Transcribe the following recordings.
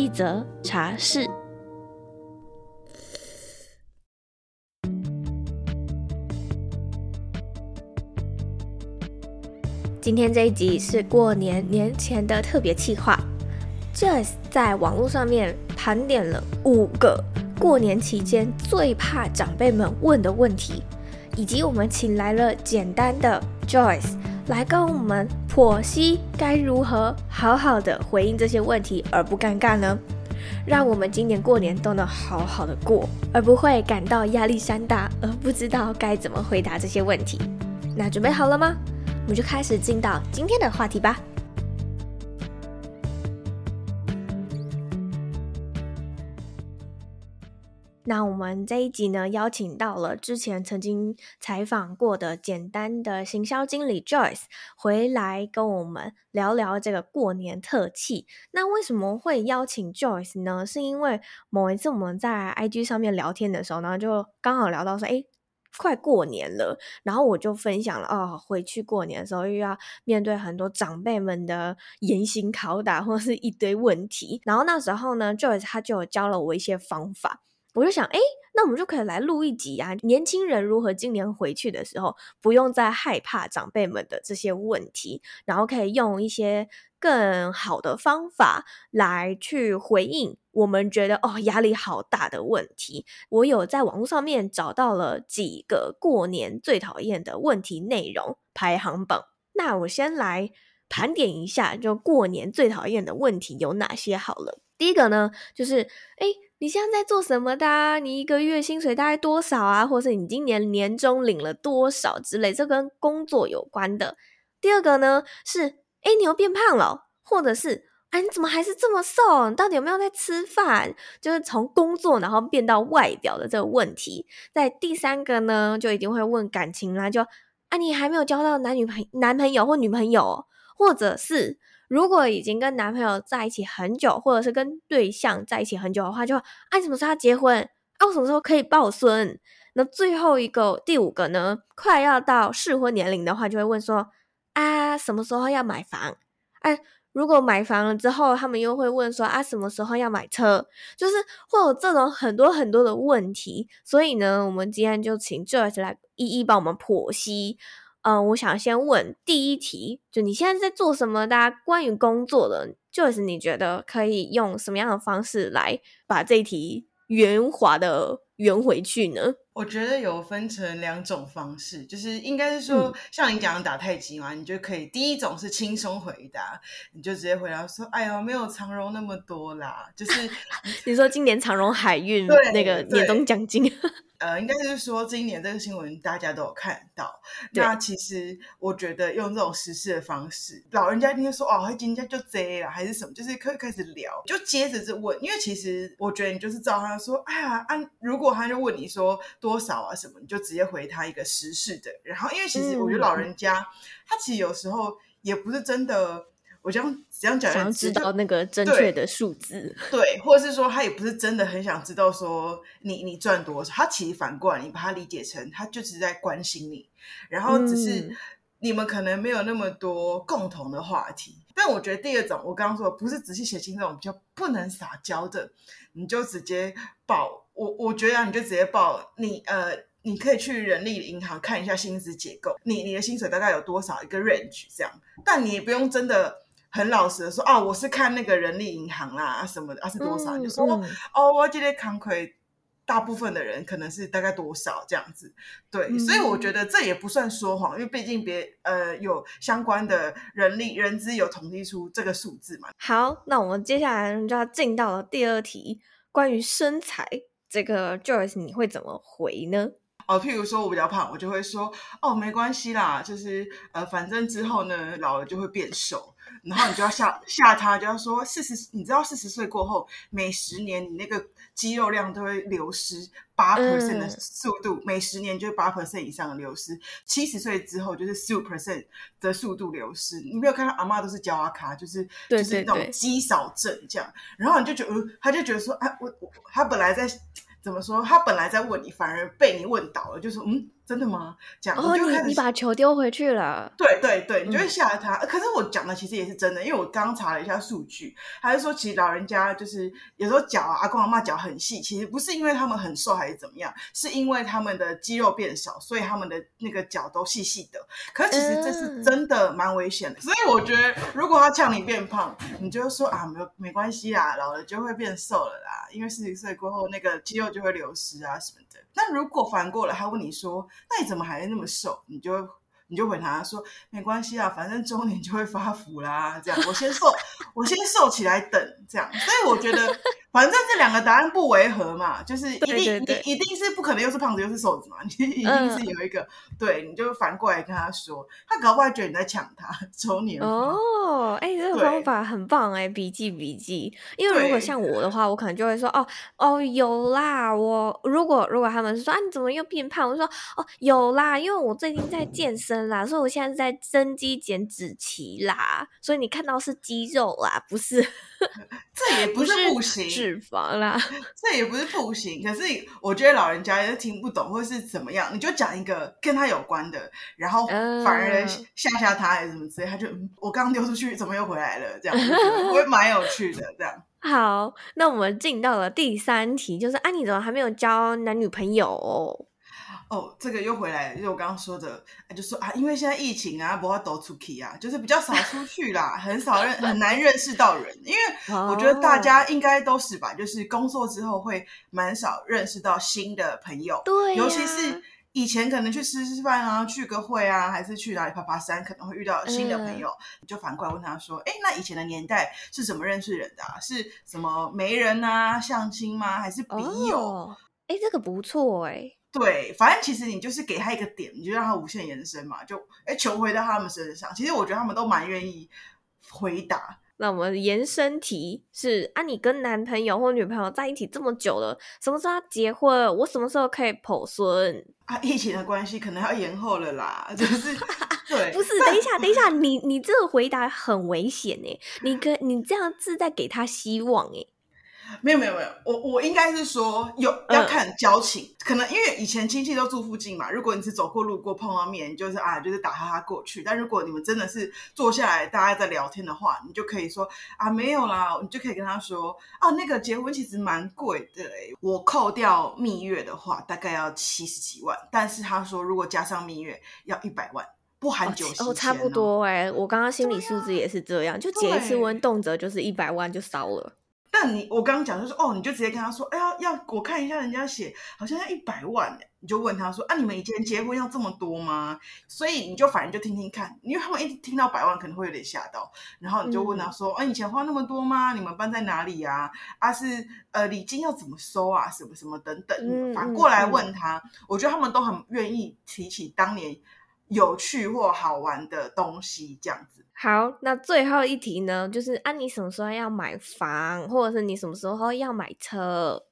一则茶室。今天这一集是过年年前的特别企划，Joyce 在网络上面盘点了五个过年期间最怕长辈们问的问题，以及我们请来了简单的 Joyce 来跟我们婆媳该如何好好的回应这些问题而不尴尬呢？让我们今年过年都能好好的过，而不会感到压力山大而不知道该怎么回答这些问题。那准备好了吗？我们就开始进到今天的话题吧。那我们这一集呢，邀请到了之前曾经采访过的简单的行销经理 Joyce 回来跟我们聊聊这个过年特辑。那为什么会邀请 Joyce 呢？是因为某一次我们在 IG 上面聊天的时候呢，就刚好聊到说，哎。快过年了，然后我就分享了哦，回去过年的时候又要面对很多长辈们的严刑拷打或是一堆问题，然后那时候呢，Joyce 他就教了我一些方法，我就想，诶，那我们就可以来录一集啊，年轻人如何今年回去的时候不用再害怕长辈们的这些问题，然后可以用一些。更好的方法来去回应我们觉得哦，压力好大的问题。我有在网络上面找到了几个过年最讨厌的问题内容排行榜。那我先来盘点一下，就过年最讨厌的问题有哪些好了。第一个呢，就是哎，你现在在做什么的？你一个月薪水大概多少啊？或是你今年年终领了多少之类，这跟工作有关的。第二个呢是。哎，你又变胖了，或者是哎，你怎么还是这么瘦？你到底有没有在吃饭？就是从工作然后变到外表的这个问题。在第三个呢，就一定会问感情啦，就啊，你还没有交到男女朋男朋友或女朋友，或者是如果已经跟男朋友在一起很久，或者是跟对象在一起很久的话，就啊，你什么时候要结婚？啊，我什么时候可以抱孙？那最后一个第五个呢，快要到适婚年龄的话，就会问说。啊，什么时候要买房？哎、如果买房了之后，他们又会问说啊，什么时候要买车？就是会有这种很多很多的问题。所以呢，我们今天就请 Joyce 来一一帮我们剖析。嗯、呃，我想先问第一题，就你现在在做什么的？关于工作的，Joyce，你觉得可以用什么样的方式来把这一题圆滑的圆回去呢？我觉得有分成两种方式，就是应该是说，像你讲的打太极嘛，嗯、你就可以第一种是轻松回答，你就直接回答说：“哎呦，没有长荣那么多啦。”就是 你说今年长荣海运那个年终奖金。呃，应该是说今年这个新闻大家都有看到。那其实我觉得用这种实事的方式，老人家听说哦，他今天就这了，还是什么，就是可以开始聊，就接着就问。因为其实我觉得你就是照他说，哎呀，按、啊、如果他就问你说多少啊什么，你就直接回他一个实事的。然后，因为其实我觉得老人家、嗯、他其实有时候也不是真的。我这样这样讲，想要知道那个正确的数字，对，对，或者是说他也不是真的很想知道说你你赚多少，他其实反过来，你把他理解成他就是在关心你，然后只是你们可能没有那么多共同的话题。嗯、但我觉得第二种，我刚刚说不是仔细写清这种比较不能撒娇的，你就直接报我，我觉得啊你就直接报你呃，你可以去人力银行看一下薪资结构，你你的薪水大概有多少一个 range 这样，但你也不用真的。很老实的说啊，我是看那个人力银行啦啊什么的啊是多少？嗯、就说、嗯、哦，我记得康亏，大部分的人可能是大概多少这样子。对，嗯、所以我觉得这也不算说谎，因为毕竟别呃有相关的人力人资有统计出这个数字嘛。好，那我们接下来就要进到了第二题，关于身材这个 Joyce 你会怎么回呢？哦，譬如说我比较胖，我就会说哦，没关系啦，就是呃，反正之后呢，老了就会变瘦。然后你就要吓吓他，就要说四十，你知道四十岁过后，每十年你那个肌肉量都会流失八 percent 的速度，嗯、每十年就是八 percent 以上的流失。七十岁之后就是十五 percent 的速度流失。你没有看到阿嬷都是胶阿卡，就是就是那种肌少症这样。然后你就觉得，呃、他就觉得说，啊，我我他本来在怎么说？他本来在问你，反而被你问倒了，就说嗯。真的吗？这样哦，你你把球丢回去了。对对对，你就会吓他。嗯、可是我讲的其实也是真的，因为我刚查了一下数据，还是说其实老人家就是有时候脚啊，阿公阿妈脚很细，其实不是因为他们很瘦还是怎么样，是因为他们的肌肉变少，所以他们的那个脚都细细的。可是其实这是真的蛮危险的。嗯、所以我觉得，如果他呛你变胖，你就说啊，没有没关系啦，老了就会变瘦了啦，因为四十岁过后那个肌肉就会流失啊什么的。那如果反过来，他问你说：“那你怎么还那么瘦？”你就你就回答说：“没关系啊，反正中年就会发福啦。”这样，我先瘦，我先瘦起来等这样。所以我觉得。反正这两个答案不违和嘛，就是一定对对对，你一定是不可能又是胖子又是瘦子嘛，你 一定是有一个，嗯、对，你就反过来跟他说，他搞不好觉得你在抢他，抽你哦，哎、欸，这个方法很棒哎，笔记笔记。因为如果像我的话，我可能就会说，哦哦有啦，我如果如果他们说啊你怎么又变胖，我说哦有啦，因为我最近在健身啦，所以我现在是在增肌减脂期啦，所以你看到是肌肉啦，不是，这也不是不行。脂肪啦，这也不是不行。可是我觉得老人家也听不懂，或是怎么样，你就讲一个跟他有关的，然后反而吓吓他，还是什么之类，他就我刚丢出去，怎么又回来了？这样会蛮有趣的。这样 好，那我们进到了第三题，就是啊，你怎么还没有交男女朋友？哦，这个又回来了，就是我刚刚说的，就说啊，因为现在疫情啊，不要都出去啊，就是比较少出去啦，很少认，很难认识到人。因为我觉得大家应该都是吧，就是工作之后会蛮少认识到新的朋友，对、啊，尤其是以前可能去吃吃饭啊，聚个会啊，还是去哪里爬爬山，可能会遇到新的朋友，就反过来问他说，哎，那以前的年代是怎么认识人的啊？是什么媒人啊，相亲吗？还是笔友？哎、哦，这个不错哎。对，反正其实你就是给他一个点，你就让他无限延伸嘛，就哎求回到他们身上。其实我觉得他们都蛮愿意回答。那我们延伸题是：啊，你跟男朋友或女朋友在一起这么久了，什么时候要结婚？我什么时候可以抱孙？啊，疫情的关系可能要延后了啦。就是 对，不是，等一下，等一下，你你这个回答很危险哎，你可你这样是在给他希望哎。没有没有没有，我我应该是说有要看交情，嗯、可能因为以前亲戚都住附近嘛。如果你是走过路过碰到面，就是啊，就是打哈哈过去。但如果你们真的是坐下来大家在聊天的话，你就可以说啊没有啦，你就可以跟他说啊那个结婚其实蛮贵的，我扣掉蜜月的话大概要七十几万，但是他说如果加上蜜月要一百万，不含酒席哦，哦差不多哎，我刚刚心理素质也是这样，就结一次婚动辄就是一百万就烧了。但你我刚刚讲就是哦，你就直接跟他说，哎呀，要我看一下人家写好像要一百万，你就问他说，啊，你们以前结婚要这么多吗？所以你就反正就听听看，因为他们一听到百万可能会有点吓到，然后你就问他说，啊，以前花那么多吗？你们办在哪里呀？啊，是呃礼金要怎么收啊？什么什么等等，反过来问他，我觉得他们都很愿意提起当年有趣或好玩的东西，这样子。好，那最后一题呢，就是啊，你什么时候要买房，或者是你什么时候要买车？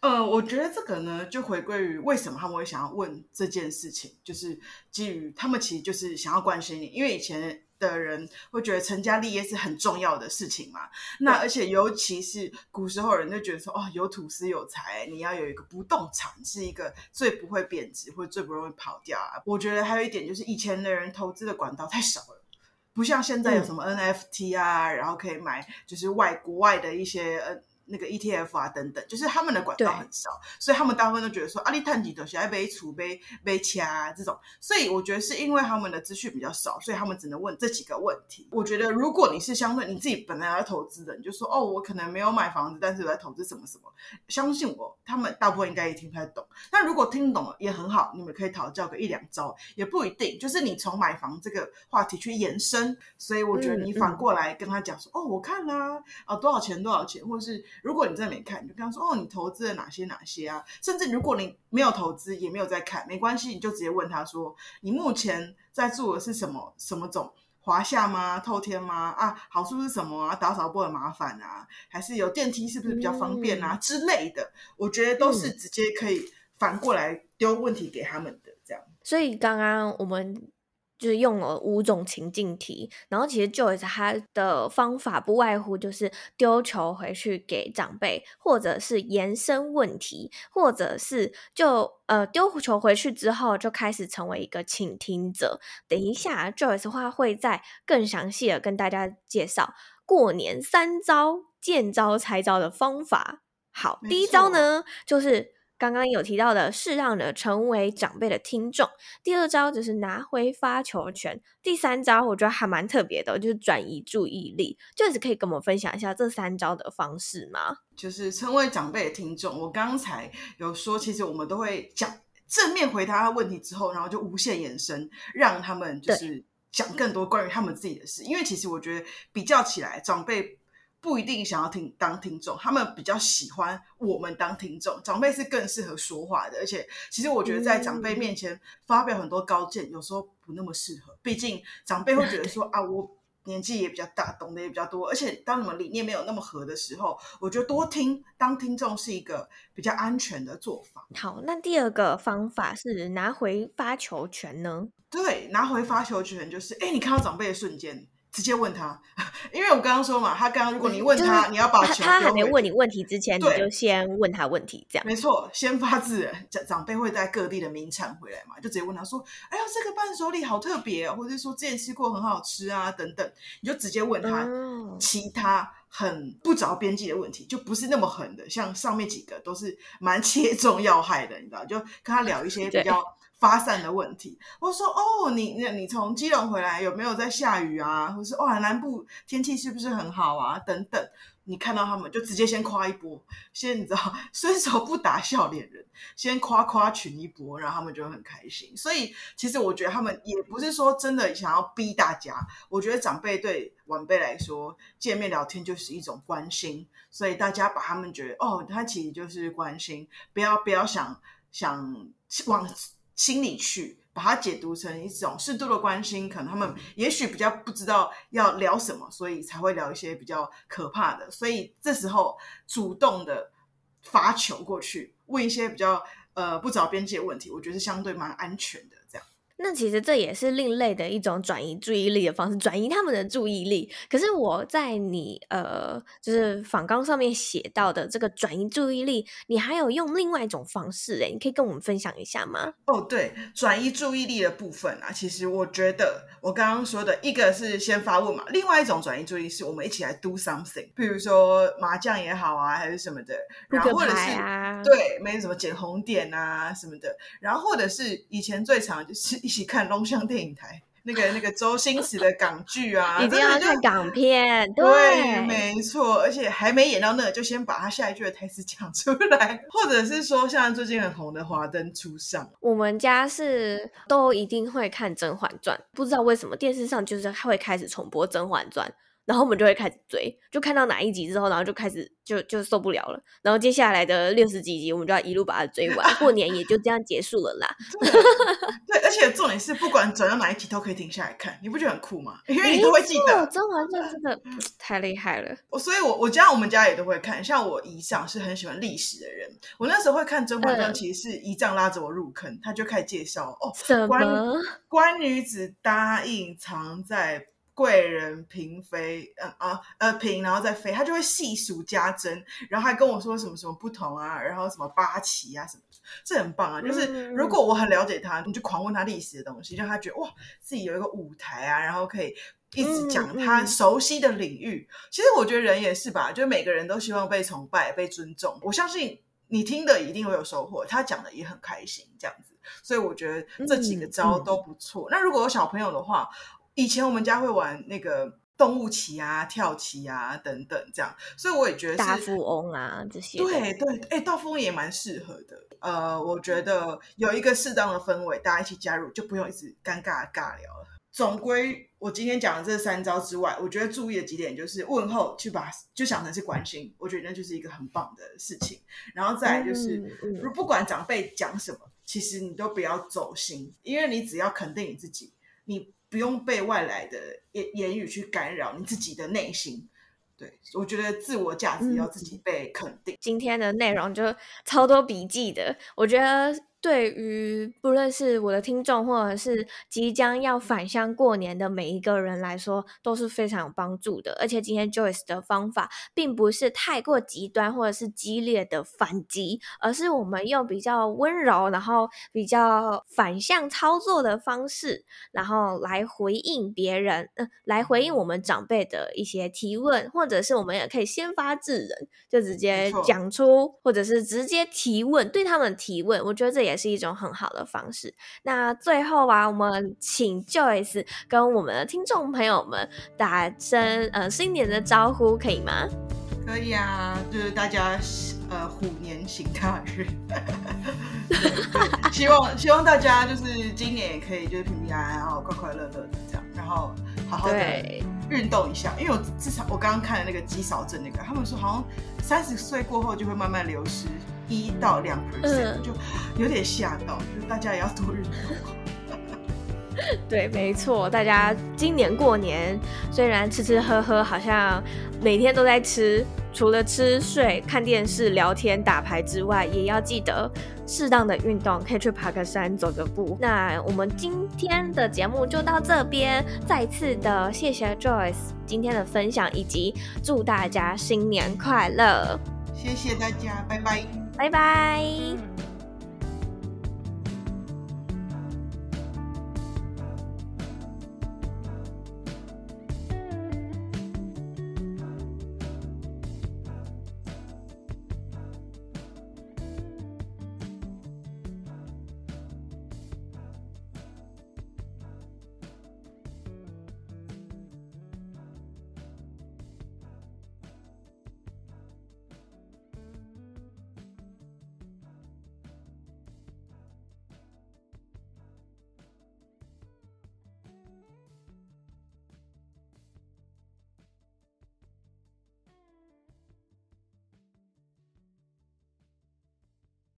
呃，我觉得这个呢，就回归于为什么他们会想要问这件事情，就是基于他们其实就是想要关心你，因为以前的人会觉得成家立业是很重要的事情嘛。那而且尤其是古时候人就觉得说，哦，有土司有财，你要有一个不动产，是一个最不会贬值或者最不容易跑掉啊。我觉得还有一点就是以前的人投资的管道太少了。不像现在有什么 NFT 啊，嗯、然后可以买就是外国外的一些呃。那个 ETF 啊，等等，就是他们的管道很少，所以他们大部分都觉得说，阿里探底都是爱被储备被掐这种，所以我觉得是因为他们的资讯比较少，所以他们只能问这几个问题。我觉得如果你是相对你自己本来要投资的，你就说哦，我可能没有买房子，但是我在投资什么什么，相信我，他们大部分应该也听不太懂。那如果听懂了也很好，你们可以讨教个一两招，也不一定，就是你从买房这个话题去延伸。所以我觉得你反过来跟他讲说，嗯嗯、哦，我看啦，啊，多少钱多少钱，或是。如果你真的没看，你就跟他说哦，你投资了哪些哪些啊？甚至如果你没有投资，也没有在看，没关系，你就直接问他说，你目前在做的是什么什么种？华夏吗？透天吗？啊，好处是什么啊？打扫不很麻烦啊？还是有电梯是不是比较方便啊？嗯、之类的，我觉得都是直接可以反过来丢问题给他们的这样。所以刚刚我们。就是用了五种情境题，然后其实 Joyce 他的方法不外乎就是丢球回去给长辈，或者是延伸问题，或者是就呃丢球回去之后就开始成为一个倾听者。等一下 Joyce 的话会再更详细的跟大家介绍过年三招见招拆招的方法。好，第一招呢就是。刚刚有提到的，适当的成为长辈的听众。第二招就是拿回发球权。第三招我觉得还蛮特别的，就是转移注意力。就是可以跟我们分享一下这三招的方式吗？就是成为长辈的听众。我刚才有说，其实我们都会讲正面回答他问题之后，然后就无限延伸，让他们就是讲更多关于他们自己的事。因为其实我觉得比较起来，长辈。不一定想要听当听众，他们比较喜欢我们当听众。长辈是更适合说话的，而且其实我觉得在长辈面前发表很多高见，有时候不那么适合。毕竟长辈会觉得说啊，我年纪也比较大，懂得也比较多，而且当你们理念没有那么合的时候，我觉得多听当听众是一个比较安全的做法。好，那第二个方法是拿回发球权呢？对，拿回发球权就是，哎，你看到长辈的瞬间。直接问他，因为我刚刚说嘛，他刚刚如果你问他，就是、你要把球他，他还没问你问题之前，你就先问他问题，这样没错。先发制人，长长辈会在各地的名产回来嘛，就直接问他说：“哎呀，这个伴手礼好特别、哦，或者说之前吃过很好吃啊，等等。”你就直接问他其他很不着边际的问题，就不是那么狠的，像上面几个都是蛮切中要害的，你知道？就跟他聊一些 比较。发散的问题，我说哦，你你你从基隆回来有没有在下雨啊？或是哇，南部天气是不是很好啊？等等，你看到他们就直接先夸一波，先你知道，伸手不打笑脸人，先夸夸群一波，然后他们就很开心。所以其实我觉得他们也不是说真的想要逼大家，我觉得长辈对晚辈来说见面聊天就是一种关心，所以大家把他们觉得哦，他其实就是关心，不要不要想想往。心里去把它解读成一种适度的关心，可能他们也许比较不知道要聊什么，所以才会聊一些比较可怕的。所以这时候主动的发球过去，问一些比较呃不着边际的问题，我觉得是相对蛮安全的。那其实这也是另类的一种转移注意力的方式，转移他们的注意力。可是我在你呃，就是访纲上面写到的这个转移注意力，你还有用另外一种方式诶，你可以跟我们分享一下吗？哦，对，转移注意力的部分啊，其实我觉得我刚刚说的一个是先发问嘛，另外一种转移注意力是我们一起来 do something，比如说麻将也好啊，还是什么的，然后或者是、啊、对，没什么捡红点啊什么的，然后或者是以前最常就是。一起看龙翔电影台那个那个周星驰的港剧啊，一定要看港片，对，对，没错，而且还没演到那个，就先把他下一句的台词讲出来，或者是说像最近很红的《华灯初上》，我们家是都一定会看《甄嬛传》，不知道为什么电视上就是会开始重播《甄嬛传》。然后我们就会开始追，就看到哪一集之后，然后就开始就就受不了了。然后接下来的六十几集，我们就要一路把它追完。过年也就这样结束了啦。对，对，而且重点是，不管转到哪一集都可以停下来看，你不觉得很酷吗？因为你都会记得。甄嬛传真的太厉害了。我所以我，我我家我们家也都会看。像我姨丈是很喜欢历史的人，我那时候会看《甄嬛传》，其实是姨丈拉着我入坑，他就开始介绍哦，关关女子答应藏在。贵人嫔妃，嗯啊呃嫔，然后再妃，他就会细数家珍，然后还跟我说什么什么不同啊，然后什么八旗啊什么，这很棒啊！就是如果我很了解他，你就狂问他历史的东西，让他觉得哇，自己有一个舞台啊，然后可以一直讲他熟悉的领域。其实我觉得人也是吧，就每个人都希望被崇拜、被尊重。我相信你听的一定会有收获，他讲的也很开心，这样子。所以我觉得这几个招都不错。那如果有小朋友的话，以前我们家会玩那个动物棋啊、跳棋啊等等，这样，所以我也觉得是大富翁啊这些。对对，哎，大富翁也蛮适合的。呃，我觉得有一个适当的氛围，大家一起加入，就不用一直尴尬的尬聊了。总归我今天讲的这三招之外，我觉得注意的几点就是问候，去把就想成是关心，我觉得那就是一个很棒的事情。然后再来就是，嗯嗯、不管长辈讲什么，其实你都不要走心，因为你只要肯定你自己，你不用被外来的言言语去干扰你自己的内心。对，我觉得自我价值要自己被肯定。嗯、今天的内容就超多笔记的，我觉得。对于不论是我的听众，或者是即将要返乡过年的每一个人来说，都是非常有帮助的。而且今天 Joyce 的方法，并不是太过极端或者是激烈的反击，而是我们用比较温柔，然后比较反向操作的方式，然后来回应别人，呃，来回应我们长辈的一些提问，或者是我们也可以先发制人，就直接讲出，或者是直接提问，对他们提问。我觉得这也。也是一种很好的方式。那最后啊，我们请 Joyce 跟我们的听众朋友们打声呃新年的招呼，可以吗？可以啊，就是大家呃虎年行大运，希望希望大家就是今年也可以就是平平安安，然后快快乐乐的这样，然后好好的运动一下。因为我至少我刚刚看了那个肌少症那个，他们说好像三十岁过后就会慢慢流失。一到两 percent 就有点吓到，就是大家也要多运动。对，没错，大家今年过年虽然吃吃喝喝，好像每天都在吃，除了吃睡、看电视、聊天、打牌之外，也要记得适当的运动，可以去爬个山、走个步。那我们今天的节目就到这边，再次的谢谢 Joyce 今天的分享，以及祝大家新年快乐。谢谢大家，拜拜。拜拜。